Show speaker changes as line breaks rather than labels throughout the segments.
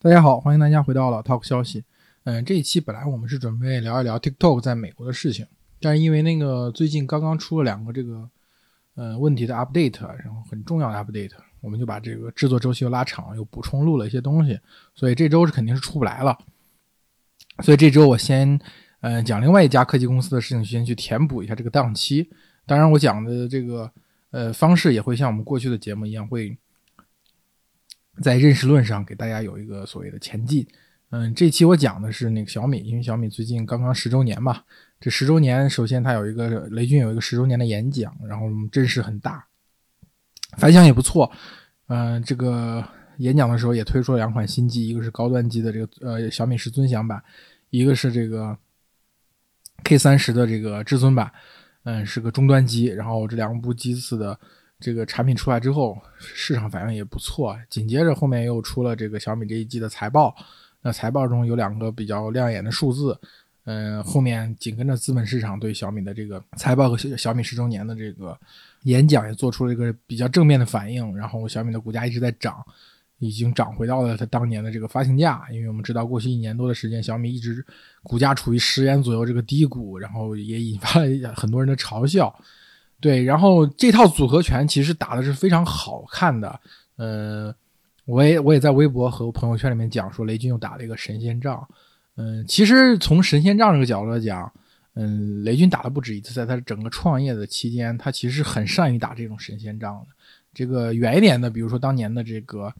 大家好，欢迎大家回到老 Talk 消息。嗯，这一期本来我们是准备聊一聊 TikTok 在美国的事情，但是因为那个最近刚刚出了两个这个呃问题的 update，然后很重要的 update，我们就把这个制作周期又拉长，又补充录了一些东西，所以这周是肯定是出不来了。所以这周我先呃讲另外一家科技公司的事情，先去填补一下这个档期。当然，我讲的这个呃方式也会像我们过去的节目一样会。在认识论上给大家有一个所谓的前进。嗯，这期我讲的是那个小米，因为小米最近刚刚十周年嘛。这十周年，首先它有一个雷军有一个十周年的演讲，然后阵势很大，反响也不错。嗯，这个演讲的时候也推出了两款新机，一个是高端机的这个呃小米十尊享版，一个是这个 K 三十的这个至尊版，嗯，是个中端机。然后这两部机子的。这个产品出来之后，市场反应也不错。紧接着后面又出了这个小米这一季的财报，那财报中有两个比较亮眼的数字。嗯，后面紧跟着资本市场对小米的这个财报和小米十周年的这个演讲也做出了一个比较正面的反应。然后小米的股价一直在涨，已经涨回到了它当年的这个发行价。因为我们知道过去一年多的时间，小米一直股价处于十元左右这个低谷，然后也引发了很多人的嘲笑。对，然后这套组合拳其实打的是非常好看的，呃，我也我也在微博和朋友圈里面讲说，雷军又打了一个神仙仗，嗯，其实从神仙仗这个角度来讲，嗯，雷军打了不止一次，在他整个创业的期间，他其实很善于打这种神仙仗的。这个远一点的，比如说当年的这个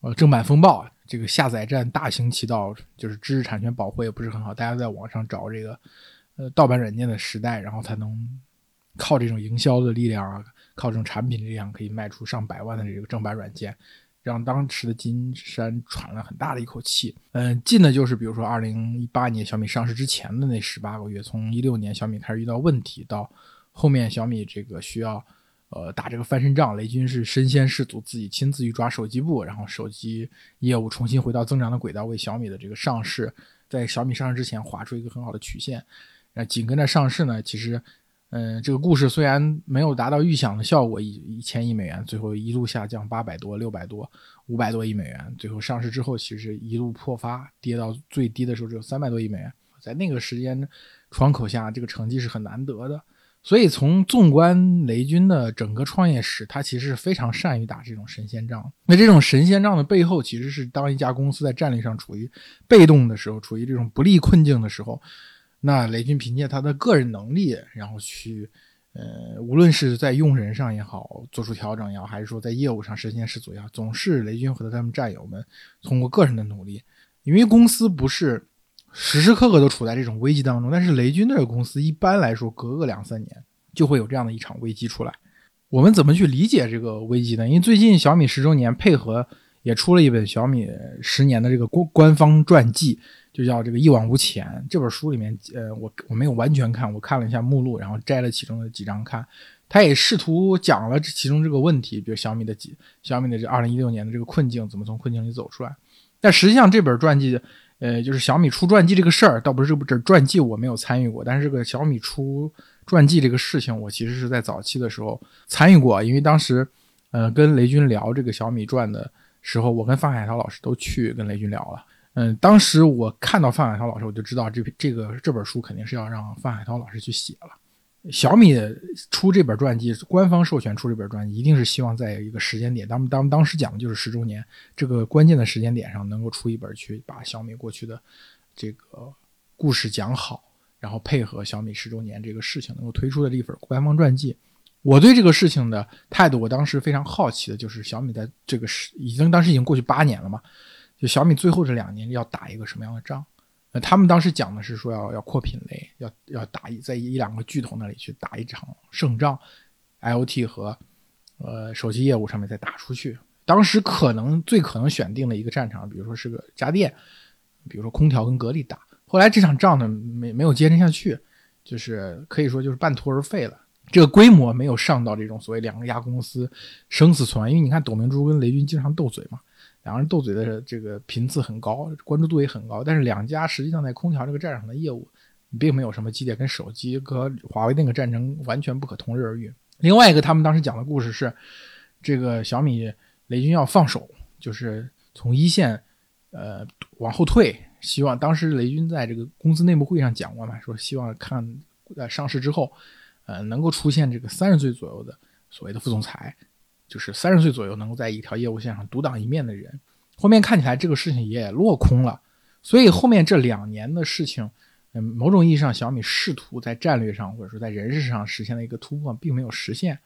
呃正版风暴，这个下载站大行其道，就是知识产权保护也不是很好，大家在网上找这个呃盗版软件的时代，然后才能。靠这种营销的力量啊，靠这种产品力量，可以卖出上百万的这个正版软件，让当时的金山喘了很大的一口气。嗯，近的就是比如说二零一八年小米上市之前的那十八个月，从一六年小米开始遇到问题，到后面小米这个需要呃打这个翻身仗，雷军是身先士卒，自己亲自去抓手机部，然后手机业务重新回到增长的轨道，为小米的这个上市，在小米上市之前划出一个很好的曲线。那紧跟着上市呢，其实。嗯，这个故事虽然没有达到预想的效果，一一千亿美元，最后一路下降八百多、六百多、五百多亿美元，最后上市之后，其实一路破发，跌到最低的时候只有三百多亿美元，在那个时间窗口下，这个成绩是很难得的。所以从纵观雷军的整个创业史，他其实是非常善于打这种神仙仗。那这种神仙仗的背后，其实是当一家公司在战略上处于被动的时候，处于这种不利困境的时候。那雷军凭借他的个人能力，然后去，呃，无论是在用人上也好，做出调整也好，还是说在业务上身先士卒也好，总是雷军和他们战友们通过个人的努力。因为公司不是时时刻刻都处在这种危机当中，但是雷军这个公司一般来说隔个两三年就会有这样的一场危机出来。我们怎么去理解这个危机呢？因为最近小米十周年配合也出了一本小米十年的这个官官方传记。就叫这个一往无前这本书里面，呃，我我没有完全看，我看了一下目录，然后摘了其中的几章看。他也试图讲了这其中这个问题，比如小米的几小米的这二零一六年的这个困境，怎么从困境里走出来。但实际上这本传记，呃，就是小米出传记这个事儿，倒不是这本传记我没有参与过，但是这个小米出传记这个事情，我其实是在早期的时候参与过，因为当时，呃，跟雷军聊这个小米传的时候，我跟范海涛老师都去跟雷军聊了。嗯，当时我看到范海涛老师，我就知道这这个这本书肯定是要让范海涛老师去写了。小米出这本传记，官方授权出这本传记，一定是希望在一个时间点，当当当时讲的就是十周年这个关键的时间点上，能够出一本去把小米过去的这个故事讲好，然后配合小米十周年这个事情，能够推出的一本官方传记。我对这个事情的态度，我当时非常好奇的就是小米在这个时已经当时已经过去八年了嘛。就小米最后这两年要打一个什么样的仗？呃，他们当时讲的是说要要扩品类，要要打一在一两个巨头那里去打一场胜仗，IOT 和呃手机业务上面再打出去。当时可能最可能选定的一个战场，比如说是个家电，比如说空调跟格力打。后来这场仗呢没没有坚持下去，就是可以说就是半途而废了。这个规模没有上到这种所谓两个家公司生死存亡，因为你看董明珠跟雷军经常斗嘴嘛。两个人斗嘴的这个频次很高，关注度也很高，但是两家实际上在空调这个战场的业务，并没有什么激烈，跟手机和华为那个战争完全不可同日而语。另外一个，他们当时讲的故事是，这个小米雷军要放手，就是从一线呃往后退，希望当时雷军在这个公司内部会议上讲过嘛，说希望看呃上市之后，呃能够出现这个三十岁左右的所谓的副总裁，就是三十岁左右能够在一条业务线上独当一面的人。后面看起来这个事情也落空了，所以后面这两年的事情，嗯，某种意义上小米试图在战略上或者说在人事上实现了一个突破，并没有实现。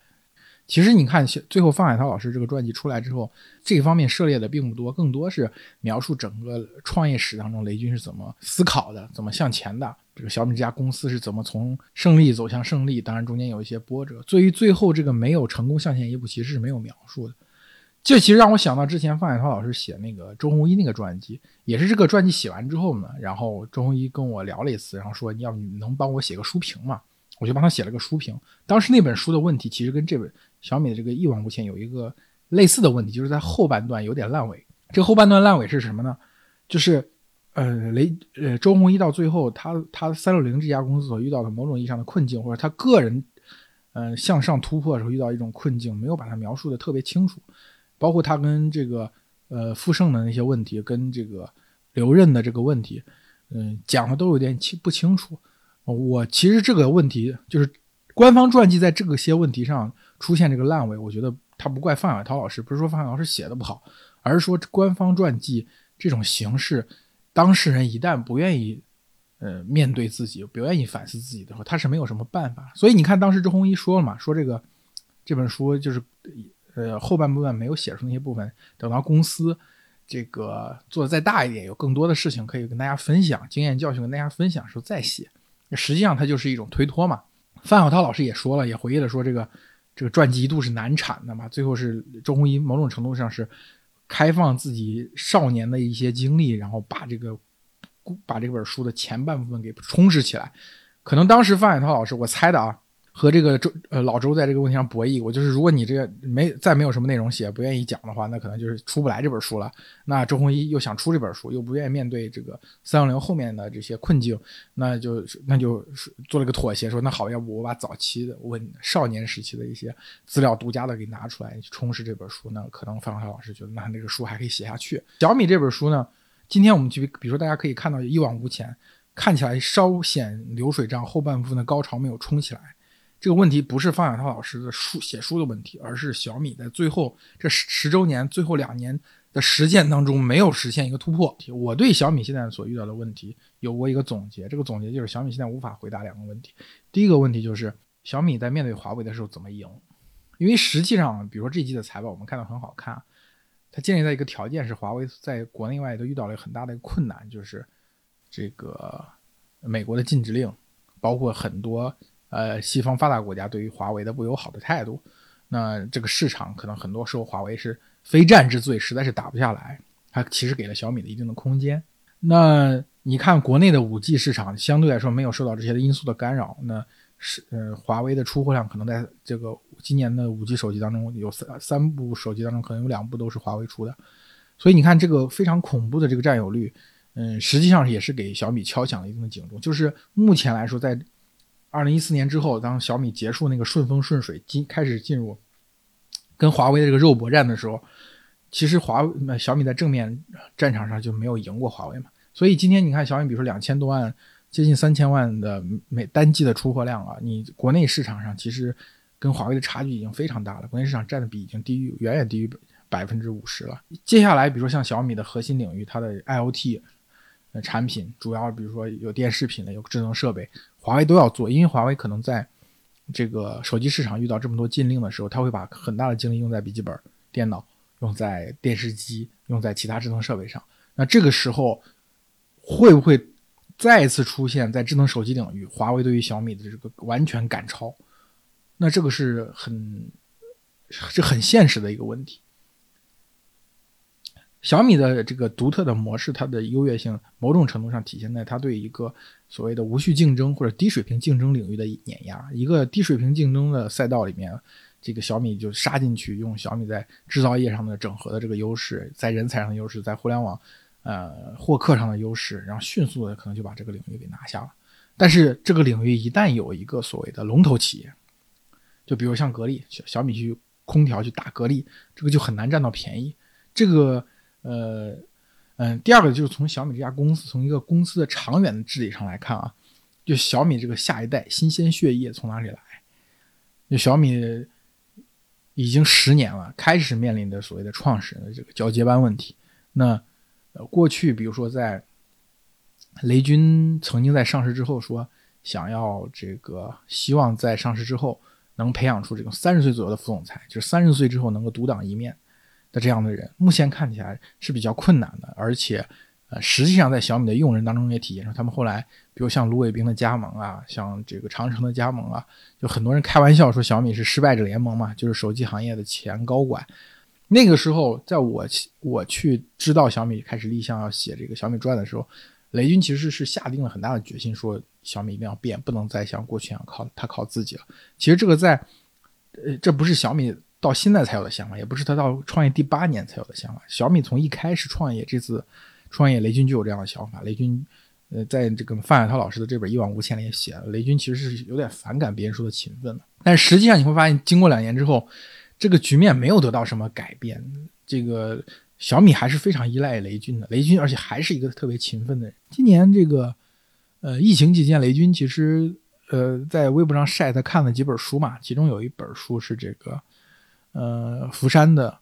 其实你看，最后范海涛老师这个传记出来之后，这方面涉猎的并不多，更多是描述整个创业史当中雷军是怎么思考的，怎么向前的。这个小米这家公司是怎么从胜利走向胜利？当然中间有一些波折。对于最后这个没有成功向前一步，其实是没有描述的。这其实让我想到之前范海涛老师写那个周鸿祎那个传记，也是这个传记写完之后呢，然后周鸿祎跟我聊了一次，然后说你要你能帮我写个书评嘛？我就帮他写了个书评。当时那本书的问题其实跟这本。小米的这个一往无前有一个类似的问题，就是在后半段有点烂尾。这后半段烂尾是什么呢？就是呃雷呃周鸿祎到最后，他他三六零这家公司所遇到的某种意义上的困境，或者他个人呃向上突破的时候遇到一种困境，没有把它描述的特别清楚。包括他跟这个呃富盛的那些问题，跟这个留任的这个问题，嗯讲的都有点清不清楚。我其实这个问题就是官方传记在这个些问题上。出现这个烂尾，我觉得他不怪范海涛老师，不是说范海涛老师写的不好，而是说官方传记这种形式，当事人一旦不愿意，呃，面对自己，不愿意反思自己的话，他是没有什么办法。所以你看，当时周鸿祎说了嘛，说这个这本书就是，呃，后半部分没有写出那些部分，等到公司这个做的再大一点，有更多的事情可以跟大家分享，经验教训跟大家分享的时候再写。实际上它就是一种推脱嘛。范海涛老师也说了，也回忆了说这个。这个传记一度是难产的嘛，最后是周鸿祎某种程度上是开放自己少年的一些经历，然后把这个把这本书的前半部分给充实起来。可能当时范海涛老师，我猜的啊。和这个周呃老周在这个问题上博弈，我就是如果你这个没再没有什么内容写，不愿意讲的话，那可能就是出不来这本书了。那周鸿祎又想出这本书，又不愿意面对这个三六零后面的这些困境，那就那就是做了个妥协，说那好，要不我把早期的问少年时期的一些资料独家的给拿出来充实这本书，那可能范晓老师觉得那那个书还可以写下去。小米这本书呢，今天我们去比如说大家可以看到一往无前，看起来稍显流水账，后半部分的高潮没有冲起来。这个问题不是方小涛老师的书写书的问题，而是小米在最后这十十周年最后两年的实践当中没有实现一个突破。我对小米现在所遇到的问题有过一个总结，这个总结就是小米现在无法回答两个问题。第一个问题就是小米在面对华为的时候怎么赢？因为实际上，比如说这一季的财报我们看到很好看，它建立在一个条件是华为在国内外都遇到了很大的一个困难，就是这个美国的禁止令，包括很多。呃，西方发达国家对于华为的不友好的态度，那这个市场可能很多时候华为是非战之罪，实在是打不下来。它其实给了小米的一定的空间。那你看国内的五 G 市场相对来说没有受到这些因素的干扰，那是呃华为的出货量可能在这个今年的五 G 手机当中有三三部手机当中可能有两部都是华为出的，所以你看这个非常恐怖的这个占有率，嗯，实际上也是给小米敲响了一定的警钟。就是目前来说在。二零一四年之后，当小米结束那个顺风顺水，进开始进入跟华为的这个肉搏战的时候，其实华为小米在正面战场上就没有赢过华为嘛。所以今天你看小米，比如说两千多万，接近三千万的每单季的出货量啊，你国内市场上其实跟华为的差距已经非常大了，国内市场占的比已经低于远远低于百分之五十了。接下来，比如说像小米的核心领域，它的 IOT 产品，主要比如说有电视品类，有智能设备。华为都要做，因为华为可能在这个手机市场遇到这么多禁令的时候，他会把很大的精力用在笔记本电脑、用在电视机、用在其他智能设备上。那这个时候会不会再一次出现在智能手机领域，华为对于小米的这个完全赶超？那这个是很是很现实的一个问题。小米的这个独特的模式，它的优越性某种程度上体现在它对一个所谓的无序竞争或者低水平竞争领域的碾压。一个低水平竞争的赛道里面，这个小米就杀进去，用小米在制造业上的整合的这个优势，在人才上的优势，在互联网呃获客上的优势，然后迅速的可能就把这个领域给拿下了。但是这个领域一旦有一个所谓的龙头企业，就比如像格力，小小米去空调去打格力，这个就很难占到便宜。这个。呃，嗯，第二个就是从小米这家公司，从一个公司的长远的治理上来看啊，就小米这个下一代新鲜血液从哪里来？就小米已经十年了，开始面临的所谓的创始人的这个交接班问题。那呃，过去比如说在雷军曾经在上市之后说，想要这个希望在上市之后能培养出这种三十岁左右的副总裁，就是三十岁之后能够独当一面。的这样的人，目前看起来是比较困难的，而且，呃，实际上在小米的用人当中也体现出他们后来，比如像卢伟冰的加盟啊，像这个长城的加盟啊，就很多人开玩笑说小米是失败者联盟嘛，就是手机行业的前高管。那个时候，在我我去知道小米开始立项要写这个小米传的时候，雷军其实是下定了很大的决心，说小米一定要变，不能再像过去一样靠他靠自己了。其实这个在，呃，这不是小米。到现在才有的想法，也不是他到创业第八年才有的想法。小米从一开始创业，这次创业，雷军就有这样的想法。雷军，呃，在这个范海涛老师的这本《一往无前》里也写了，雷军其实是有点反感别人说的勤奋的。但实际上你会发现，经过两年之后，这个局面没有得到什么改变。这个小米还是非常依赖雷军的，雷军而且还是一个特别勤奋的人。今年这个，呃，疫情期间，雷军其实，呃，在微博上晒他看了几本书嘛，其中有一本书是这个。呃，福山的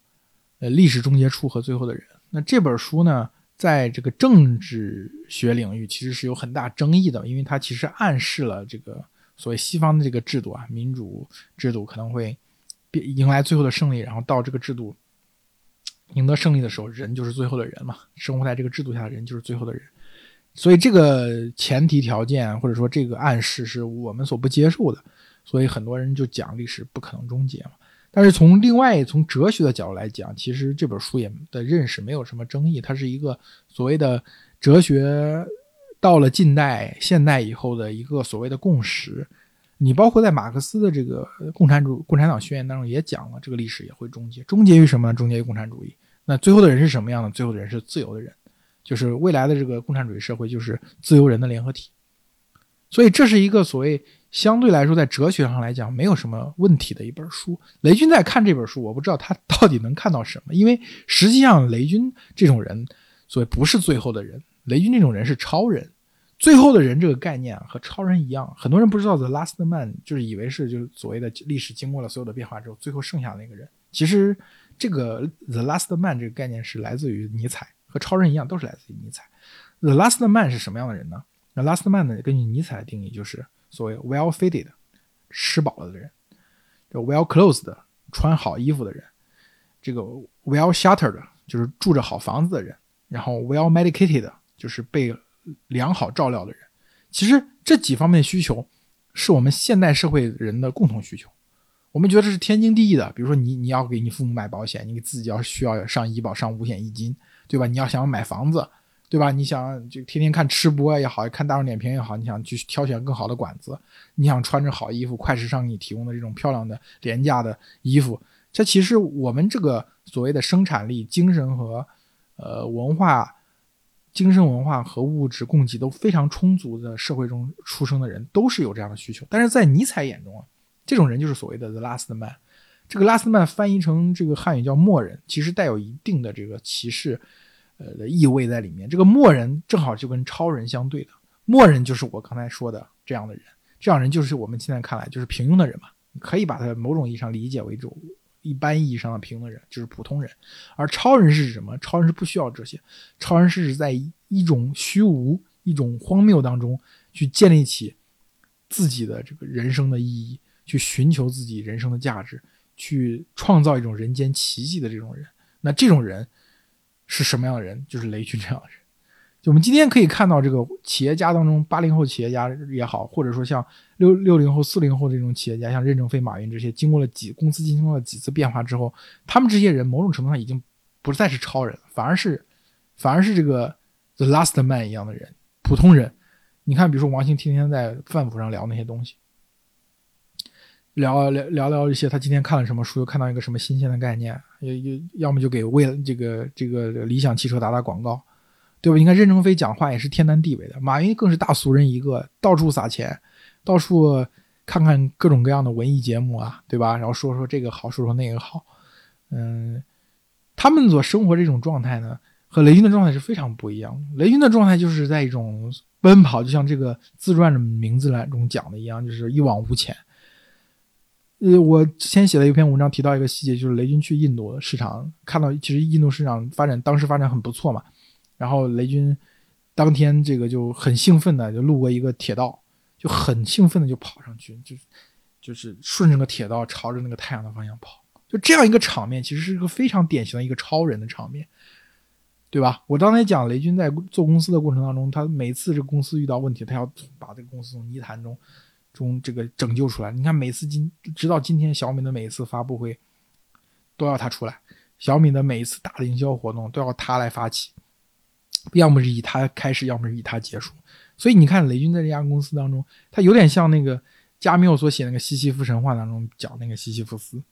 呃历史终结处和最后的人，那这本书呢，在这个政治学领域其实是有很大争议的，因为它其实暗示了这个所谓西方的这个制度啊，民主制度可能会迎来最后的胜利，然后到这个制度赢得胜利的时候，人就是最后的人嘛，生活在这个制度下的人就是最后的人，所以这个前提条件或者说这个暗示是我们所不接受的，所以很多人就讲历史不可能终结嘛。但是从另外从哲学的角度来讲，其实这本书也的认识没有什么争议，它是一个所谓的哲学到了近代现代以后的一个所谓的共识。你包括在马克思的这个《共产主共产党宣言》当中也讲了，这个历史也会终结，终结于什么？终结于共产主义。那最后的人是什么样的？最后的人是自由的人，就是未来的这个共产主义社会就是自由人的联合体。所以这是一个所谓。相对来说，在哲学上来讲，没有什么问题的一本书。雷军在看这本书，我不知道他到底能看到什么，因为实际上雷军这种人，所谓不是最后的人，雷军这种人是超人。最后的人这个概念，和超人一样，很多人不知道 The Last Man，就是以为是就是所谓的历史经过了所有的变化之后，最后剩下的那个人。其实这个 The Last Man 这个概念是来自于尼采，和超人一样，都是来自于尼采。The Last Man 是什么样的人呢？那 Last Man 呢，根据尼采的定义就是。所谓 well fitted，吃饱了的人；就 well clothed，穿好衣服的人；这个 well sheltered，就是住着好房子的人；然后 well medicated，就是被良好照料的人。其实这几方面需求，是我们现代社会人的共同需求。我们觉得这是天经地义的。比如说，你你要给你父母买保险，你自己要需要上医保、上五险一金，对吧？你要想买房子。对吧？你想就天天看吃播也好看大众点评也好，你想去挑选更好的馆子，你想穿着好衣服，快时尚给你提供的这种漂亮的廉价的衣服，这其实我们这个所谓的生产力、精神和呃文化、精神文化和物质供给都非常充足的社会中出生的人，都是有这样的需求。但是在尼采眼中啊，这种人就是所谓的 the last man。这个 last man 翻译成这个汉语叫末人，其实带有一定的这个歧视。呃的意味在里面，这个默人正好就跟超人相对的，默人就是我刚才说的这样的人，这样人就是我们现在看来就是平庸的人嘛，可以把他某种意义上理解为一种一般意义上的平庸的人，就是普通人。而超人是指什么？超人是不需要这些，超人是指在一种虚无、一种荒谬当中去建立起自己的这个人生的意义，去寻求自己人生的价值，去创造一种人间奇迹的这种人。那这种人。是什么样的人？就是雷军这样的人。就我们今天可以看到，这个企业家当中，八零后企业家也好，或者说像六六零后、四零后这种企业家，像任正非、马云这些，经过了几公司经过了几次变化之后，他们这些人某种程度上已经不再是超人，反而是反而是这个 the last man 一样的人，普通人。你看，比如说王兴天天在饭谱上聊那些东西。聊聊聊聊一些，他今天看了什么书，又看到一个什么新鲜的概念，要要要么就给为这个这个理想汽车打打广告，对吧？你看任正非讲话也是天南地北的，马云更是大俗人一个，到处撒钱，到处看看各种各样的文艺节目啊，对吧？然后说说这个好，说说那个好，嗯，他们所生活这种状态呢，和雷军的状态是非常不一样的。雷军的状态就是在一种奔跑，就像这个自传的名字来中讲的一样，就是一往无前。呃，我之前写了一篇文章，提到一个细节，就是雷军去印度市场，看到其实印度市场发展当时发展很不错嘛，然后雷军当天这个就很兴奋的就路过一个铁道，就很兴奋的就跑上去，就就是顺着个铁道朝着那个太阳的方向跑，就这样一个场面，其实是一个非常典型的一个超人的场面，对吧？我刚才讲雷军在做公司的过程当中，他每次这公司遇到问题，他要把这个公司从泥潭中。中这个拯救出来，你看每次今直到今天小米的每一次发布会都要他出来，小米的每一次大的营销活动都要他来发起，要么是以他开始，要么是以他结束。所以你看雷军在这家公司当中，他有点像那个加缪所写那个西西弗神话当中讲那个西西弗斯，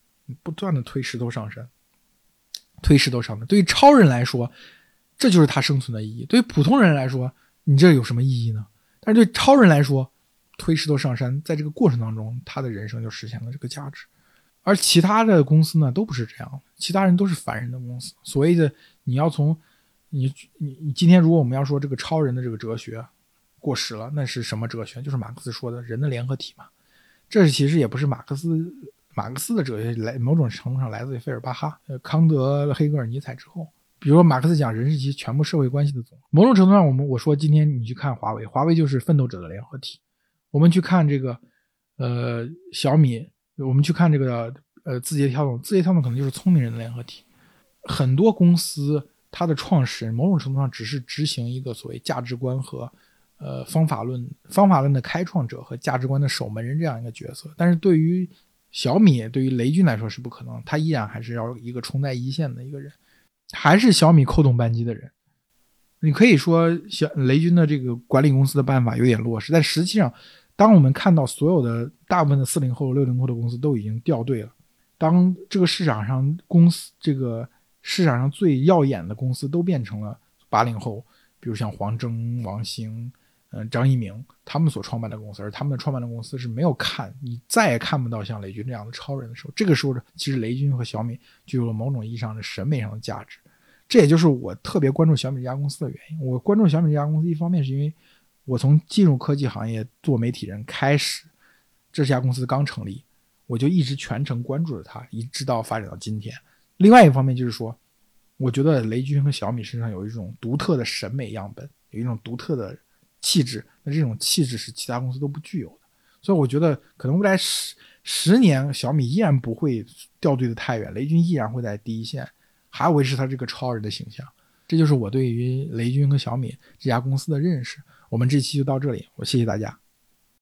不断的推石头上山，推石头上山。对于超人来说，这就是他生存的意义；对于普通人来说，你这有什么意义呢？但是对超人来说，推石头上山，在这个过程当中，他的人生就实现了这个价值，而其他的公司呢，都不是这样，其他人都是凡人的公司。所谓的你要从你你你今天如果我们要说这个超人的这个哲学过时了，那是什么哲学？就是马克思说的人的联合体嘛。这是其实也不是马克思马克思的哲学，来某种程度上来自于费尔巴哈、康德、黑格尔、尼采之后。比如说马克思讲人是其全部社会关系的总，某种程度上我们我说今天你去看华为，华为就是奋斗者的联合体。我们去看这个，呃，小米，我们去看这个，呃，字节跳动，字节跳动可能就是聪明人的联合体。很多公司它的创始人某种程度上只是执行一个所谓价值观和，呃，方法论，方法论的开创者和价值观的守门人这样一个角色。但是对于小米，对于雷军来说是不可能，他依然还是要一个冲在一线的一个人，还是小米扣动扳机的人。你可以说小雷军的这个管理公司的办法有点落实，但实际上。当我们看到所有的大部分的四零后、六零后的公司都已经掉队了，当这个市场上公司这个市场上最耀眼的公司都变成了八零后，比如像黄峥、王兴、嗯张一鸣他们所创办的公司，而他们的创办的公司是没有看你再也看不到像雷军这样的超人的时候，这个时候其实雷军和小米具有了某种意义上的审美上的价值，这也就是我特别关注小米这家公司的原因。我关注小米这家公司，一方面是因为。我从进入科技行业做媒体人开始，这家公司刚成立，我就一直全程关注着它，一直到发展到今天。另外一方面就是说，我觉得雷军和小米身上有一种独特的审美样本，有一种独特的气质。那这种气质是其他公司都不具有的。所以我觉得，可能未来十十年，小米依然不会掉队的太远，雷军依然会在第一线，还维持他这个超人的形象。这就是我对于雷军和小米这家公司的认识。我们这期就到这里，我谢谢大家。